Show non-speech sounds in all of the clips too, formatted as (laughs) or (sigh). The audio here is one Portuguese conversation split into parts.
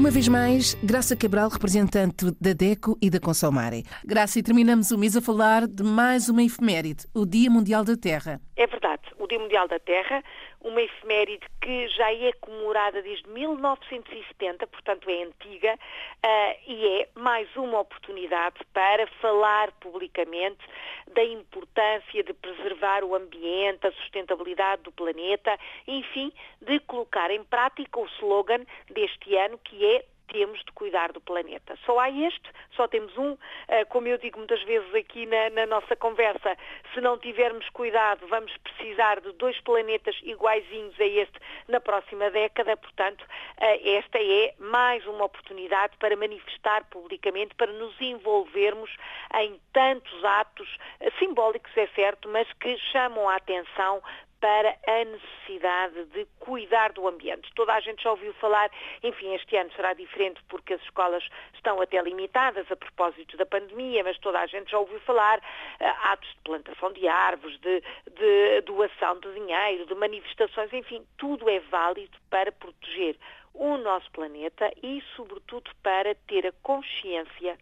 Uma vez mais, Graça Cabral, representante da DECO e da Consomare. Graça, e terminamos o mês a falar de mais uma efeméride, o Dia Mundial da Terra. É verdade, o Dia Mundial da Terra, uma efeméride que já é comemorada desde 1970, portanto é antiga, uh, e é mais uma oportunidade para falar publicamente da importância de preservar o ambiente, a sustentabilidade do planeta, enfim, de colocar em prática o slogan deste ano que é temos de cuidar do planeta. Só há este, só temos um, eh, como eu digo muitas vezes aqui na, na, nossa conversa, se não tivermos cuidado vamos precisar de dois planetas iguaizinhos a este na próxima década, portanto eh, esta é mais uma oportunidade para manifestar publicamente, para nos envolvermos em tantos atos eh, simbólicos, é certo, mas que chamam a atenção para a necessidade de cuidar do ambiente. Toda a gente já ouviu falar, enfim, este ano será diferente porque as escolas estão até limitadas a propósito da pandemia, mas toda a gente já ouviu falar uh, atos de plantação de árvores, de, de doação de dinheiro, de manifestações, enfim, tudo é válido para proteger o nosso planeta e, sobretudo, para ter a consciência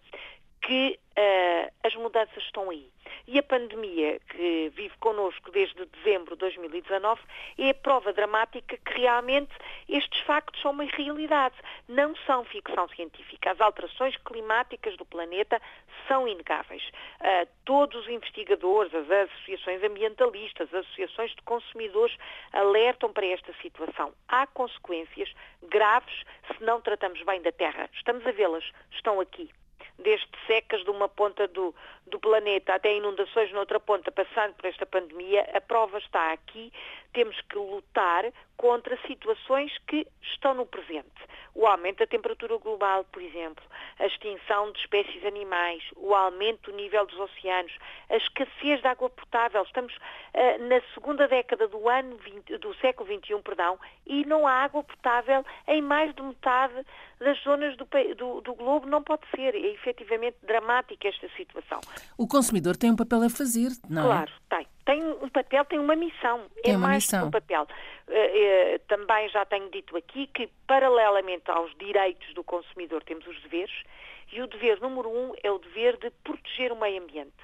que uh, as mudanças estão aí. E a pandemia que vive connosco desde dezembro de 2019 é a prova dramática que realmente estes factos são uma realidade, não são ficção científica. As alterações climáticas do planeta são inegáveis. Uh, todos os investigadores, as associações ambientalistas, as associações de consumidores alertam para esta situação. Há consequências graves se não tratamos bem da Terra. Estamos a vê-las, estão aqui desde secas de uma ponta do, do planeta até inundações noutra ponta, passando por esta pandemia, a prova está aqui. Temos que lutar contra situações que estão no presente. O aumento da temperatura global, por exemplo, a extinção de espécies animais, o aumento do nível dos oceanos, a escassez de água potável. Estamos uh, na segunda década do ano 20, do século XXI, perdão, e não há água potável em mais de metade das zonas do, do, do globo. Não pode ser. É efetivamente dramática esta situação. O consumidor tem um papel a fazer, não é? Claro, tem tem um papel, tem uma missão. Tem é uma mais missão. que um papel. Uh, uh, também já tenho dito aqui que, paralelamente aos direitos do consumidor, temos os deveres, e o dever número um é o dever de proteger o meio ambiente.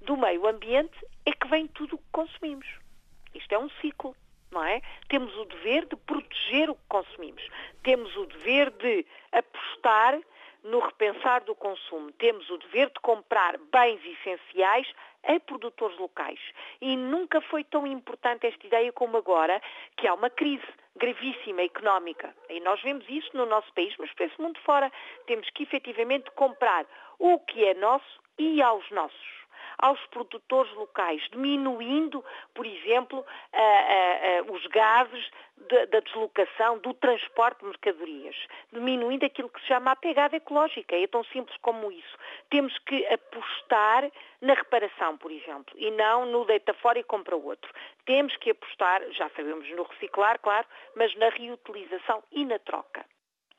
Do meio ambiente é que vem tudo o que consumimos. Isto é um ciclo, não é? Temos o dever de proteger o que consumimos. Temos o dever de apostar no repensar do consumo. Temos o dever de comprar bens essenciais a produtores locais. E nunca foi tão importante esta ideia como agora, que há uma crise gravíssima económica. E nós vemos isso no nosso país, mas para esse mundo fora. Temos que efetivamente comprar o que é nosso e aos nossos aos produtores locais, diminuindo, por exemplo, uh, uh, uh, os gases de, da deslocação, do transporte de mercadorias, diminuindo aquilo que se chama a pegada ecológica. É tão simples como isso. Temos que apostar na reparação, por exemplo, e não no deita fora e compra outro. Temos que apostar, já sabemos no reciclar, claro, mas na reutilização e na troca.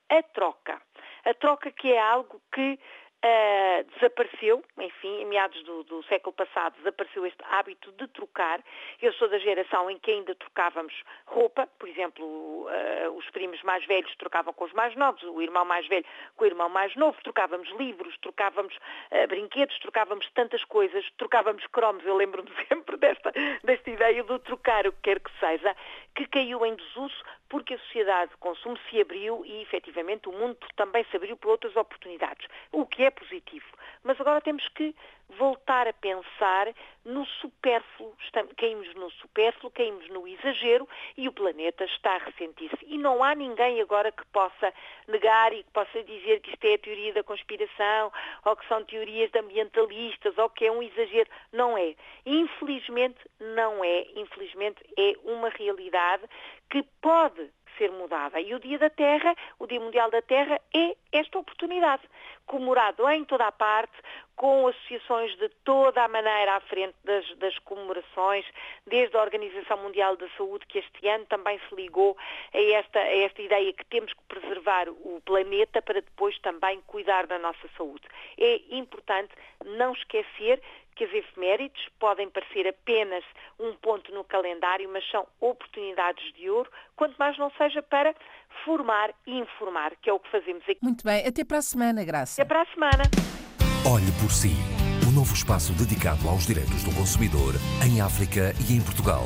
A troca. A troca que é algo que Uh, desapareceu, enfim, em meados do, do, século passado, desapareceu este hábito de trocar. Eu sou da geração em que ainda trocávamos roupa, por exemplo, uh, os primos mais velhos trocavam com os mais novos, o irmão mais velho com o irmão mais novo, trocávamos livros, trocávamos uh, brinquedos, trocávamos tantas coisas, trocávamos cromos. Eu lembro-me (laughs) sempre desta, desta ideia do trocar o que quer que seja, que caiu em desuso porque a sociedade de consumo se abriu e, efetivamente, o mundo também se abriu para outras oportunidades, o que é positivo. Mas agora temos que voltar a pensar no supérfluo. Caímos no supérfluo, caímos no exagero e o planeta está a ressentir-se. E não há ninguém agora que possa negar e que possa dizer que isto é a teoria da conspiração ou que são teorias ambientalistas ou que é um exagero. Não é. Infelizmente, não é. Infelizmente, é uma realidade que pode ser mudada. E o Dia da Terra, o Dia Mundial da Terra, é esta oportunidade, comemorado em toda a parte, com associações de toda a maneira à frente das, das, comemorações, desde a Organização Mundial da Saúde, que este ano também se ligou a esta, a esta ideia que temos que preservar o planeta para depois também cuidar da nossa saúde. É importante não esquecer que as efemérides podem parecer apenas um ponto no calendário, mas são oportunidades de ouro, quanto mais não seja para formar e informar, que é o que fazemos aqui. Muito bem, até para a semana, Graça. Até para a semana. Olhe por si. O um novo espaço dedicado aos direitos do consumidor em África e em Portugal.